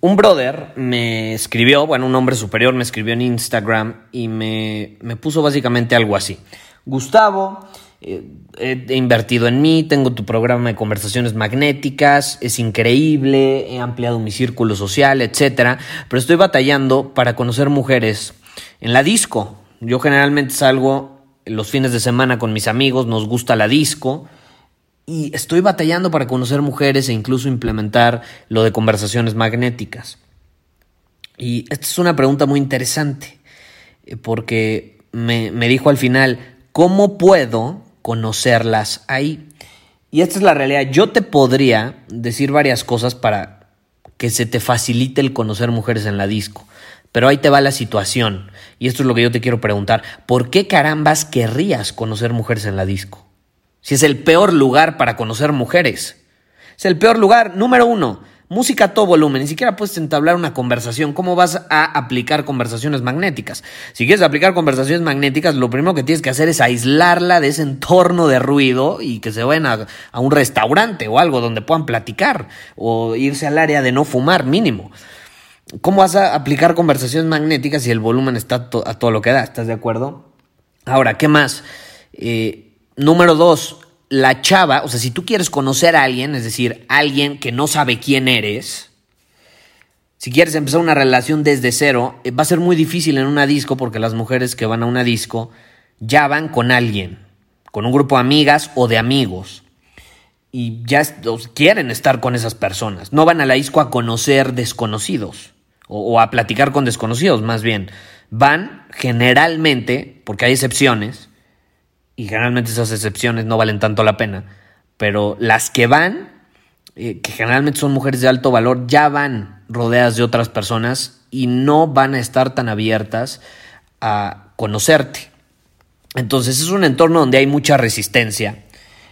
Un brother me escribió, bueno, un hombre superior me escribió en Instagram y me, me puso básicamente algo así. Gustavo, eh, he invertido en mí, tengo tu programa de conversaciones magnéticas, es increíble, he ampliado mi círculo social, etc. Pero estoy batallando para conocer mujeres en la disco. Yo generalmente salgo los fines de semana con mis amigos, nos gusta la disco y estoy batallando para conocer mujeres e incluso implementar lo de conversaciones magnéticas. Y esta es una pregunta muy interesante, eh, porque me, me dijo al final, ¿cómo puedo conocerlas ahí? Y esta es la realidad. Yo te podría decir varias cosas para que se te facilite el conocer mujeres en la disco. Pero ahí te va la situación. Y esto es lo que yo te quiero preguntar. ¿Por qué carambas querrías conocer mujeres en la disco? Si es el peor lugar para conocer mujeres. Es el peor lugar, número uno. Música a todo volumen, ni siquiera puedes entablar una conversación. ¿Cómo vas a aplicar conversaciones magnéticas? Si quieres aplicar conversaciones magnéticas, lo primero que tienes que hacer es aislarla de ese entorno de ruido y que se vayan a, un restaurante o algo donde puedan platicar o irse al área de no fumar mínimo. ¿Cómo vas a aplicar conversaciones magnéticas si el volumen está a todo lo que da? ¿Estás de acuerdo? Ahora, ¿qué más? Eh, Número dos, la chava, o sea, si tú quieres conocer a alguien, es decir, alguien que no sabe quién eres, si quieres empezar una relación desde cero, eh, va a ser muy difícil en una disco porque las mujeres que van a una disco ya van con alguien, con un grupo de amigas o de amigos. Y ya quieren estar con esas personas. No van a la disco a conocer desconocidos o, o a platicar con desconocidos, más bien. Van generalmente, porque hay excepciones, y generalmente esas excepciones no valen tanto la pena, pero las que van, eh, que generalmente son mujeres de alto valor, ya van rodeadas de otras personas y no van a estar tan abiertas a conocerte. Entonces es un entorno donde hay mucha resistencia,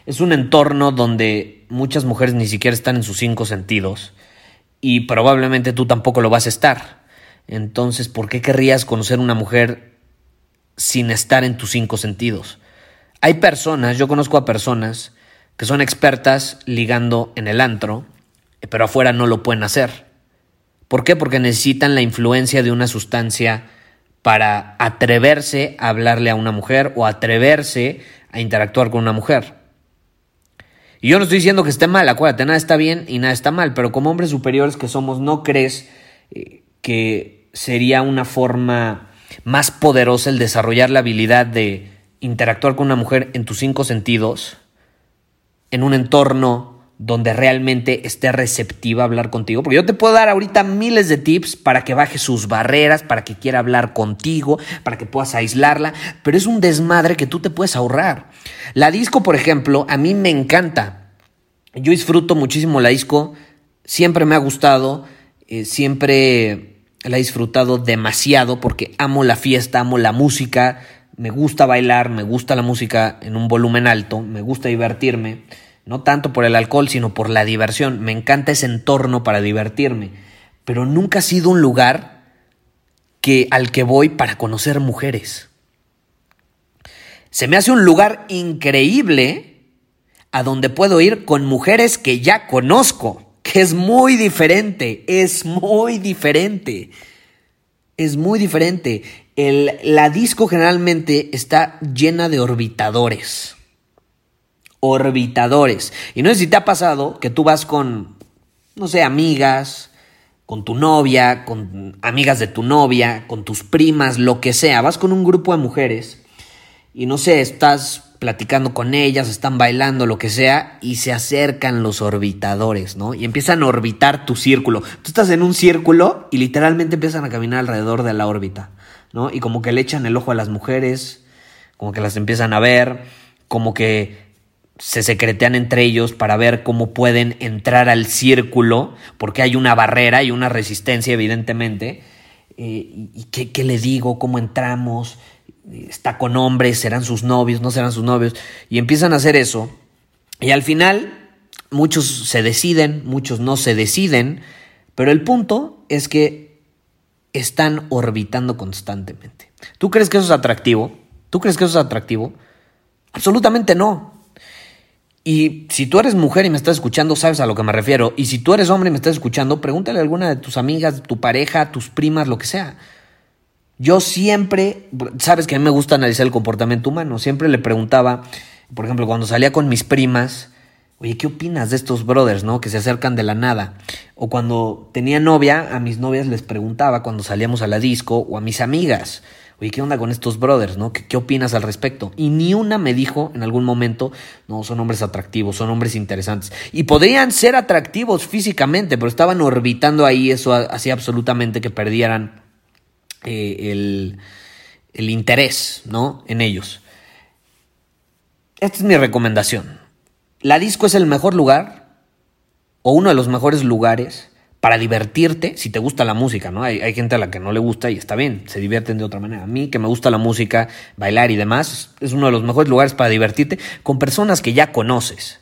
es un entorno donde muchas mujeres ni siquiera están en sus cinco sentidos y probablemente tú tampoco lo vas a estar. Entonces, ¿por qué querrías conocer una mujer sin estar en tus cinco sentidos? Hay personas, yo conozco a personas que son expertas ligando en el antro, pero afuera no lo pueden hacer. ¿Por qué? Porque necesitan la influencia de una sustancia para atreverse a hablarle a una mujer o atreverse a interactuar con una mujer. Y yo no estoy diciendo que esté mal, acuérdate, nada está bien y nada está mal, pero como hombres superiores que somos, ¿no crees eh, que sería una forma más poderosa el desarrollar la habilidad de interactuar con una mujer en tus cinco sentidos, en un entorno donde realmente esté receptiva a hablar contigo. Porque yo te puedo dar ahorita miles de tips para que baje sus barreras, para que quiera hablar contigo, para que puedas aislarla, pero es un desmadre que tú te puedes ahorrar. La disco, por ejemplo, a mí me encanta. Yo disfruto muchísimo la disco, siempre me ha gustado, eh, siempre la he disfrutado demasiado porque amo la fiesta, amo la música, me gusta bailar, me gusta la música en un volumen alto, me gusta divertirme, no tanto por el alcohol, sino por la diversión. Me encanta ese entorno para divertirme, pero nunca ha sido un lugar que al que voy para conocer mujeres. Se me hace un lugar increíble a donde puedo ir con mujeres que ya conozco, que es muy diferente, es muy diferente. Es muy diferente la disco generalmente está llena de orbitadores. Orbitadores. Y no sé si te ha pasado que tú vas con, no sé, amigas, con tu novia, con amigas de tu novia, con tus primas, lo que sea. Vas con un grupo de mujeres y no sé, estás platicando con ellas, están bailando, lo que sea, y se acercan los orbitadores, ¿no? Y empiezan a orbitar tu círculo. Tú estás en un círculo y literalmente empiezan a caminar alrededor de la órbita, ¿no? Y como que le echan el ojo a las mujeres, como que las empiezan a ver, como que se secretean entre ellos para ver cómo pueden entrar al círculo, porque hay una barrera y una resistencia, evidentemente. Eh, ¿Y qué, qué le digo? ¿Cómo entramos? está con hombres, serán sus novios, no serán sus novios, y empiezan a hacer eso, y al final muchos se deciden, muchos no se deciden, pero el punto es que están orbitando constantemente. ¿Tú crees que eso es atractivo? ¿Tú crees que eso es atractivo? Absolutamente no. Y si tú eres mujer y me estás escuchando, sabes a lo que me refiero. Y si tú eres hombre y me estás escuchando, pregúntale a alguna de tus amigas, tu pareja, tus primas, lo que sea. Yo siempre, sabes que a mí me gusta analizar el comportamiento humano, siempre le preguntaba, por ejemplo, cuando salía con mis primas, oye, ¿qué opinas de estos brothers, no? Que se acercan de la nada. O cuando tenía novia, a mis novias les preguntaba cuando salíamos a la disco o a mis amigas, oye, ¿qué onda con estos brothers, no? ¿Qué, opinas al respecto? Y ni una me dijo en algún momento, no, son hombres atractivos, son hombres interesantes. Y podrían ser atractivos físicamente, pero estaban orbitando ahí, eso hacía absolutamente que perdieran eh, el, el interés ¿no? en ellos. Esta es mi recomendación. La disco es el mejor lugar o uno de los mejores lugares para divertirte si te gusta la música, ¿no? Hay, hay, gente a la que no le gusta y está bien, se divierten de otra manera. A mí que me gusta la música, bailar y demás, es uno de los mejores lugares para divertirte con personas que ya conoces.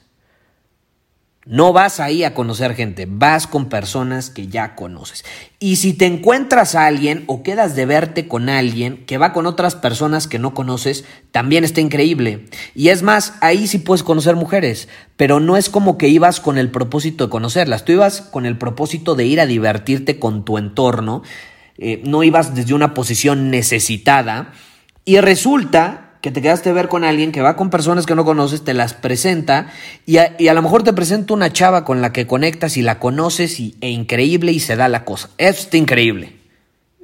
No vas ahí a conocer gente, vas con personas que ya conoces. Y si te encuentras a alguien o quedas de verte con alguien que va con otras personas que no conoces, también está increíble. Y es más, ahí sí puedes conocer mujeres, pero no es como que ibas con el propósito de conocerlas, tú ibas con el propósito de ir a divertirte con tu entorno, eh, no ibas desde una posición necesitada. Y resulta que te quedaste a ver con alguien que va con personas que no conoces, te las presenta y a, lo mejor te presenta una chava con la que conectas y la conoces y, e increíble y se da la cosa. Está increíble.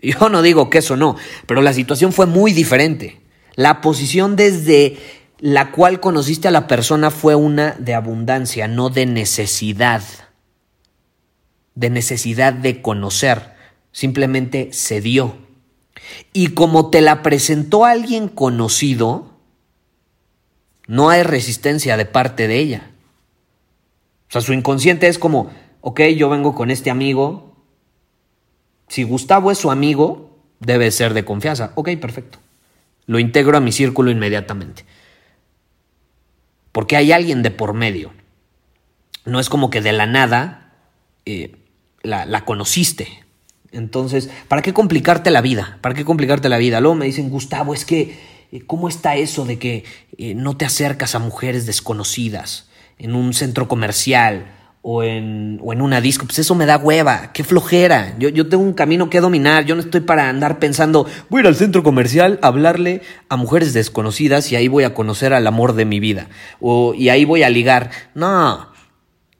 Yo no digo que eso no, pero la situación fue muy diferente. La posición desde la cual conociste a la persona fue una de abundancia, no de necesidad. De necesidad de conocer. Simplemente se dio. Y como te la presentó alguien conocido, no hay resistencia de parte de ella. O sea, su inconsciente es como, ok, yo vengo con este amigo. Si Gustavo es su amigo, debe ser de confianza. Ok, perfecto. Lo integro a mi círculo inmediatamente. Porque hay alguien de por medio. No es como que de la nada eh, la, la conociste. Entonces, ¿para qué complicarte la vida? ¿Para qué complicarte la vida? Luego me dicen, Gustavo, es que, eh, ¿cómo está eso de que eh, no te acercas a mujeres desconocidas en un centro comercial o en, o en una disco? Pues eso me da hueva, qué flojera. Yo, yo tengo un camino que dominar, yo no estoy para andar pensando, voy a ir al centro comercial a hablarle a mujeres desconocidas y ahí voy a conocer al amor de mi vida. O, y ahí voy a ligar. No,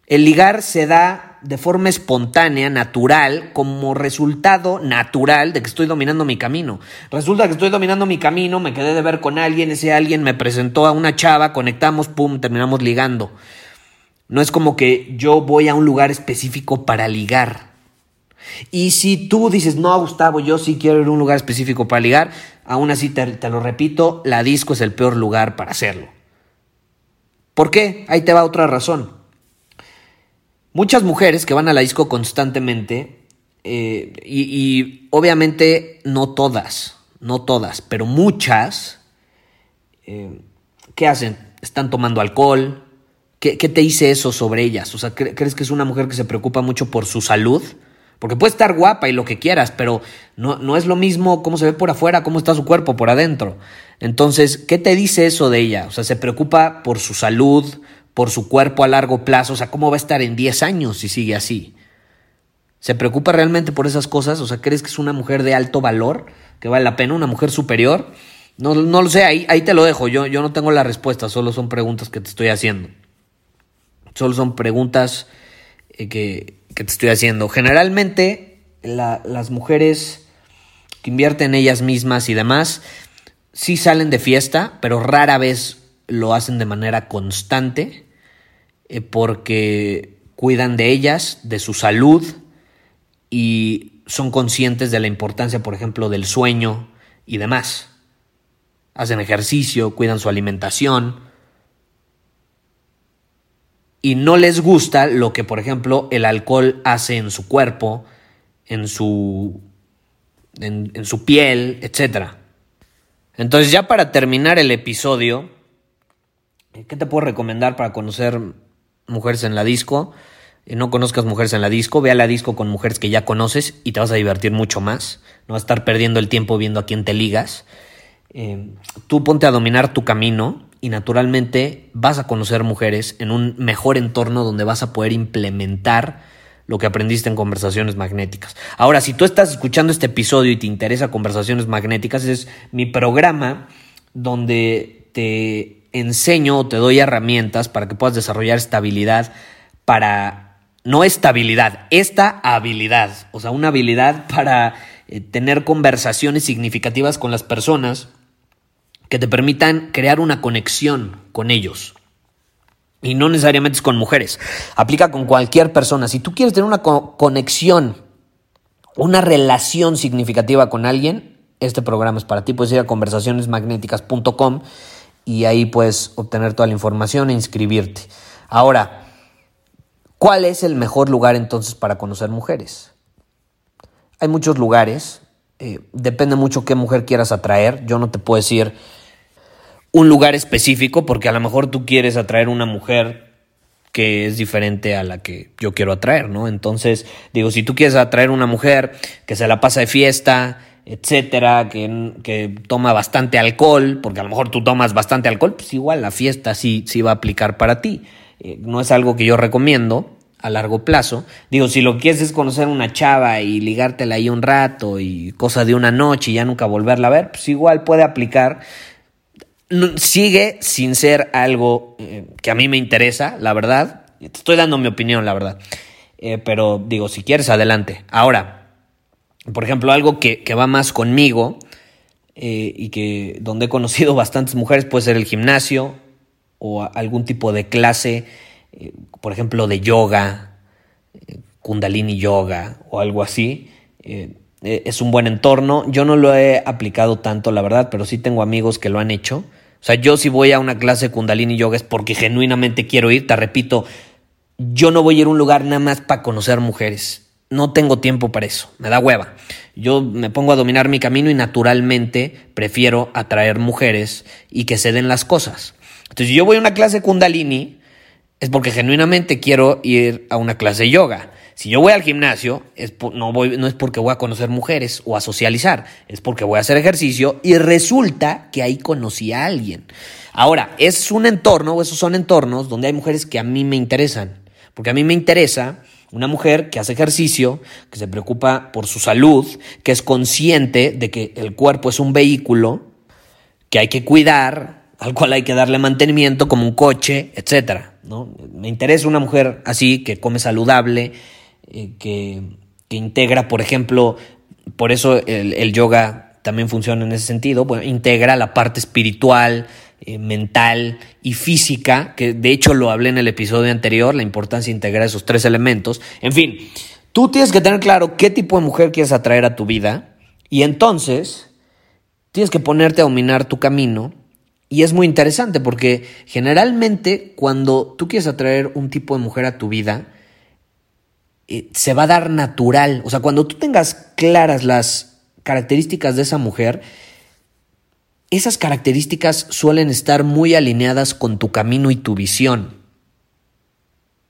el ligar se da de forma espontánea, natural, como resultado natural de que estoy dominando mi camino. Resulta que estoy dominando mi camino, me quedé de ver con alguien, ese alguien me presentó a una chava, conectamos, pum, terminamos ligando. No es como que yo voy a un lugar específico para ligar. Y si tú dices, no, Gustavo, yo sí quiero ir a un lugar específico para ligar, aún así te, lo repito, la disco es el peor lugar para hacerlo. ¿Por qué? Ahí te va otra razón. Muchas mujeres que van a la disco constantemente, eh, y, obviamente no todas, no todas, pero muchas, eh, ¿qué hacen? Están tomando alcohol. ¿Qué, te dice eso sobre ellas? O sea, ¿crees que es una mujer que se preocupa mucho por su salud? Porque puede estar guapa y lo que quieras, pero no, no, es lo mismo cómo se ve por afuera, cómo está su cuerpo por adentro. Entonces, ¿qué te dice eso de ella? O sea, se preocupa por su salud, por su cuerpo a largo plazo, o sea, ¿cómo va a estar en 10 años si sigue así? ¿Se preocupa realmente por esas cosas? O sea, ¿crees que es una mujer de alto valor, que vale la pena, una mujer superior? No, no lo sé, ahí, ahí te lo dejo, yo, yo no tengo la respuesta, solo son preguntas que te estoy haciendo. Solo son preguntas eh, que, que te estoy haciendo. Generalmente las mujeres que invierten en ellas mismas y demás, sí salen de fiesta, pero rara vez lo hacen de manera constante eh, porque cuidan de ellas, de su salud y son conscientes de la importancia, por ejemplo, del sueño y demás. Hacen ejercicio, cuidan su alimentación y no les gusta lo que, por ejemplo, el alcohol hace en su cuerpo, en su, en, su piel, etc. Entonces, ya para terminar el episodio, ¿qué te puedo recomendar para conocer mujeres en la disco? Eh, no conozcas mujeres en la disco, ve a la disco con mujeres que ya conoces y te vas a divertir mucho más. No vas a estar perdiendo el tiempo viendo a quién te ligas. Eh, tú ponte a dominar tu camino y naturalmente vas a conocer mujeres en un mejor entorno donde vas a poder implementar lo que aprendiste en conversaciones magnéticas. Ahora, si tú estás escuchando este episodio y te interesa conversaciones magnéticas, es mi programa donde te enseño o te doy herramientas para que puedas desarrollar estabilidad para, no estabilidad, esta habilidad, o sea, una habilidad para eh, tener conversaciones significativas con las personas que te permitan crear una conexión con ellos. Y no necesariamente es con mujeres. Aplica con cualquier persona. Si tú quieres tener una conexión, una relación significativa con alguien, este programa es para ti. Puedes ir a conversacionesmagnéticas.com y ahí puedes obtener toda la información e inscribirte. Ahora, ¿cuál es el mejor lugar entonces para conocer mujeres? Hay muchos lugares. Eh, depende mucho qué mujer quieras atraer. Yo no te puedo decir un lugar específico, porque a lo mejor tú quieres atraer una mujer que es diferente a la que yo quiero atraer, ¿no? Entonces, digo, si tú quieres atraer una mujer que se la pasa de fiesta, etcétera, que, toma bastante alcohol, porque a lo mejor tú tomas bastante alcohol, pues igual la fiesta sí, sí va a aplicar para ti. Eh, no es algo que yo recomiendo a largo plazo. Digo, si lo que quieres es conocer una chava y ligártela ahí un rato y cosa de una noche y ya nunca volverla a ver, pues igual puede aplicar sigue sin ser algo eh, que a mí me interesa, la verdad. Te estoy dando mi opinión, la verdad. Eh, pero digo, si quieres, adelante. Ahora, por ejemplo, algo que, va más conmigo eh, y que donde he conocido bastantes mujeres puede ser el gimnasio o algún tipo de clase, por ejemplo, de yoga, kundalini yoga o algo así. es un buen entorno. Yo no lo he aplicado tanto, la verdad, pero sí tengo amigos que lo han hecho. O sea, yo si voy a una clase de Kundalini Yoga es porque genuinamente quiero ir. Te repito, yo no voy a ir a un lugar nada más para conocer mujeres. No tengo tiempo para eso, me da hueva. Yo me pongo a dominar mi camino y naturalmente prefiero atraer mujeres y que se den las cosas. Entonces, si yo voy a una clase Kundalini, es porque genuinamente quiero ir a una clase de yoga. Si yo voy al gimnasio, es no, no es porque voy a conocer mujeres o a socializar, es porque voy a hacer ejercicio y resulta que ahí conocí a alguien. Ahora, es un entorno o esos son entornos donde hay mujeres que a mí me interesan, porque a mí me interesa una mujer que hace ejercicio, que se preocupa por su salud, que es consciente de que el cuerpo es un vehículo que hay que cuidar, al cual hay que darle mantenimiento como un coche, etc. ¿no? Me interesa una mujer así, que come saludable, eh, que, integra, por ejemplo, por eso el, yoga también funciona en ese sentido, bueno, integra la parte espiritual, eh, mental y física, que de hecho lo hablé en el episodio anterior, la importancia de integrar esos tres elementos. En fin, tú tienes que tener claro qué tipo de mujer quieres atraer a tu vida y entonces tienes que ponerte a dominar tu camino. Y es muy interesante porque generalmente cuando tú quieres atraer un tipo de mujer a tu vida, eh, se va a dar natural. O sea, cuando tú tengas claras las características de esa mujer, esas características suelen estar muy alineadas con tu camino y tu visión.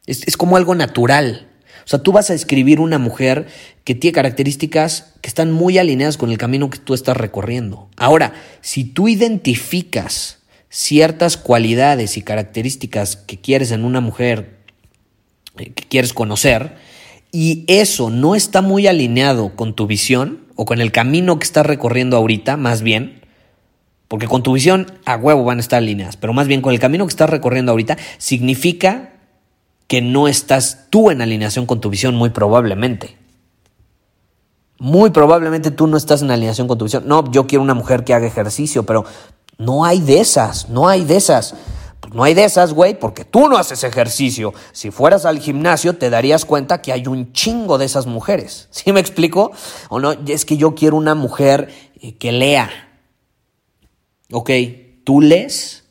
Es, es, como algo natural. O sea, tú vas a escribir una mujer que tiene características que están muy alineadas con el camino que tú estás recorriendo. Ahora, si tú identificas ciertas cualidades y características que quieres en una mujer eh, que quieres conocer, y eso no está muy alineado con tu visión o con el camino que estás recorriendo ahorita, más bien, porque con tu visión a huevo van a estar alineadas, pero más bien con el camino que estás recorriendo ahorita, significa que no estás tú en alineación con tu visión muy probablemente. Muy probablemente tú no estás en alineación con tu visión. No, yo quiero una mujer que haga ejercicio, pero no hay de esas, no hay de esas. No hay de esas, güey, porque tú no haces ejercicio. Si fueras al gimnasio, te darías cuenta que hay un chingo de esas mujeres. ¿Sí me explico? O no, es que yo quiero una mujer eh, que lea. Ok, ¿tú lees?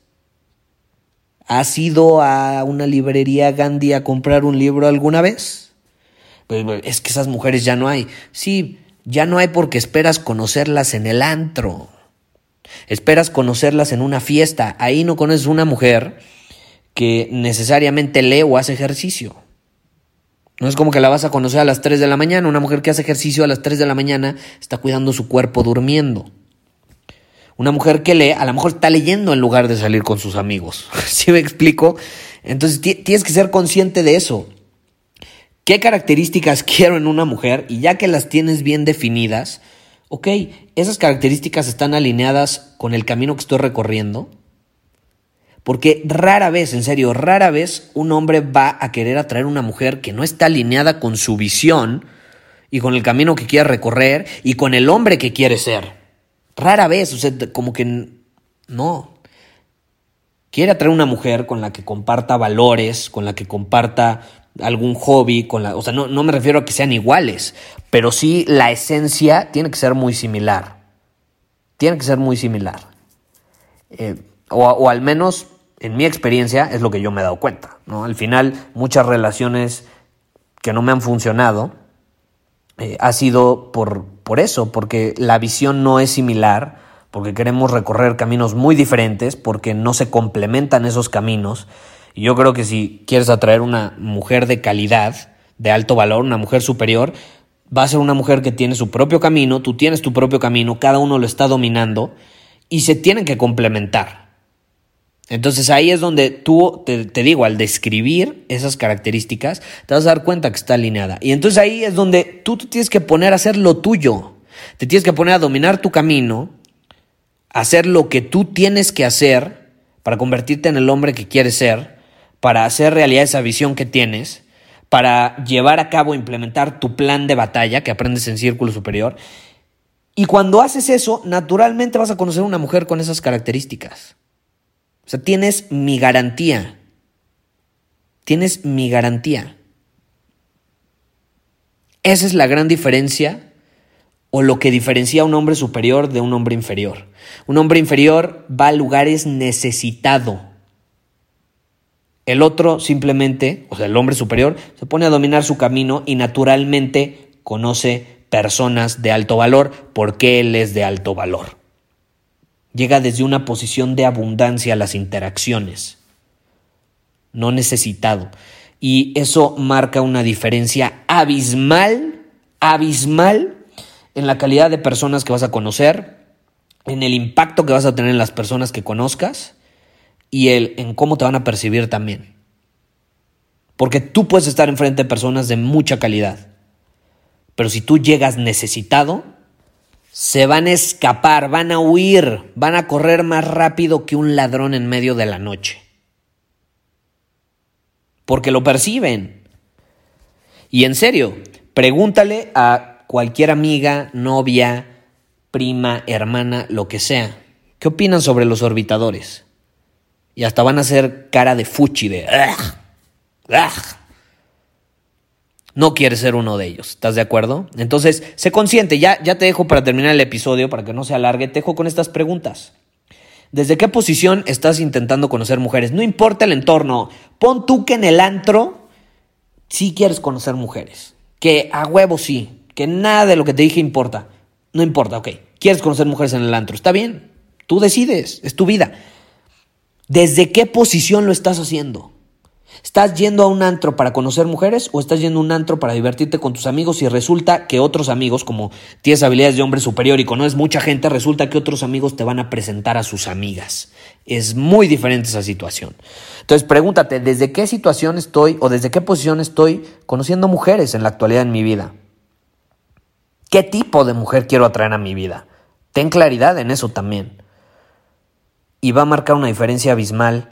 ¿Has ido a una librería Gandhi a comprar un libro alguna vez? Pues, pues, es que esas mujeres ya no hay. Sí, ya no hay porque esperas conocerlas en el antro. Esperas conocerlas en una fiesta. Ahí no conoces una mujer que necesariamente lee o hace ejercicio. No es como que la vas a conocer a las 3 de la mañana. Una mujer que hace ejercicio a las 3 de la mañana está cuidando su cuerpo durmiendo. Una mujer que lee, a lo mejor está leyendo en lugar de salir con sus amigos. ¿Sí me explico? Entonces tienes que ser consciente de eso. ¿Qué características quiero en una mujer? Y ya que las tienes bien definidas, ok, esas características están alineadas con el camino que estoy recorriendo. Porque rara vez, en serio, rara vez un hombre va a querer atraer una mujer que no está alineada con su visión y con el camino que quiere recorrer y con el hombre que quiere ser. Rara vez, o sea, como que no. Quiere atraer una mujer con la que comparta valores, con la que comparta algún hobby, con la, o sea, no, no me refiero a que sean iguales, pero sí la esencia tiene que ser muy similar. Tiene que ser muy similar. Eh, o, al menos en mi experiencia es lo que yo me he dado cuenta. ¿no? Al final, muchas relaciones que no me han funcionado eh, ha sido por, por eso, porque la visión no es similar, porque queremos recorrer caminos muy diferentes, porque no se complementan esos caminos y yo creo que si quieres atraer una mujer de calidad, de alto valor, una mujer superior, va a ser una mujer que tiene su propio camino, tú tienes tu propio camino, cada uno lo está dominando y se tienen que complementar. Entonces ahí es donde tú, te, digo, al describir esas características, te vas a dar cuenta que está alineada. Y entonces ahí es donde tú te tienes que poner a hacer lo tuyo. Te tienes que poner a dominar tu camino, hacer lo que tú tienes que hacer para convertirte en el hombre que quieres ser para hacer realidad esa visión que tienes, para llevar a cabo, implementar tu plan de batalla que aprendes en Círculo Superior. Y cuando haces eso, naturalmente vas a conocer una mujer con esas características. O sea, tienes mi garantía. Tienes mi garantía. Esa es la gran diferencia o lo que diferencia a un hombre superior de un hombre inferior. Un hombre inferior va a lugares necesitado el otro simplemente, o sea, el hombre superior, se pone a dominar su camino y naturalmente conoce personas de alto valor porque él es de alto valor. Llega desde una posición de abundancia a las interacciones, no necesitado. Y eso marca una diferencia abismal, abismal en la calidad de personas que vas a conocer, en el impacto que vas a tener en las personas que conozcas y el en cómo te van a percibir también. Porque tú puedes estar enfrente de personas de mucha calidad, pero si tú llegas necesitado, se van a escapar, van a huir, van a correr más rápido que un ladrón en medio de la noche. Porque lo perciben. Y en serio, pregúntale a cualquier amiga, novia, prima, hermana, lo que sea. ¿Qué opinan sobre los orbitadores? Y hasta van a hacer cara de fuchi, de... No quieres ser uno de ellos, ¿estás de acuerdo? Entonces, sé consciente, ya, ya te dejo para terminar el episodio, para que no se alargue, te dejo con estas preguntas. ¿Desde qué posición estás intentando conocer mujeres? No importa el entorno, pon tú que en el antro sí quieres conocer mujeres, que a huevo sí, que nada de lo que te dije importa, no importa, ok, quieres conocer mujeres en el antro, está bien, tú decides, es tu vida. ¿Desde qué posición lo estás haciendo? ¿Estás yendo a un antro para conocer mujeres o estás yendo a un antro para divertirte con tus amigos y resulta que otros amigos, como tienes habilidades de hombre superior y conoces mucha gente, resulta que otros amigos te van a presentar a sus amigas? Es muy diferente esa situación. Entonces pregúntate, ¿desde qué situación estoy o desde qué posición estoy conociendo mujeres en la actualidad en mi vida? ¿Qué tipo de mujer quiero atraer a mi vida? Ten claridad en eso también y va a marcar una diferencia abismal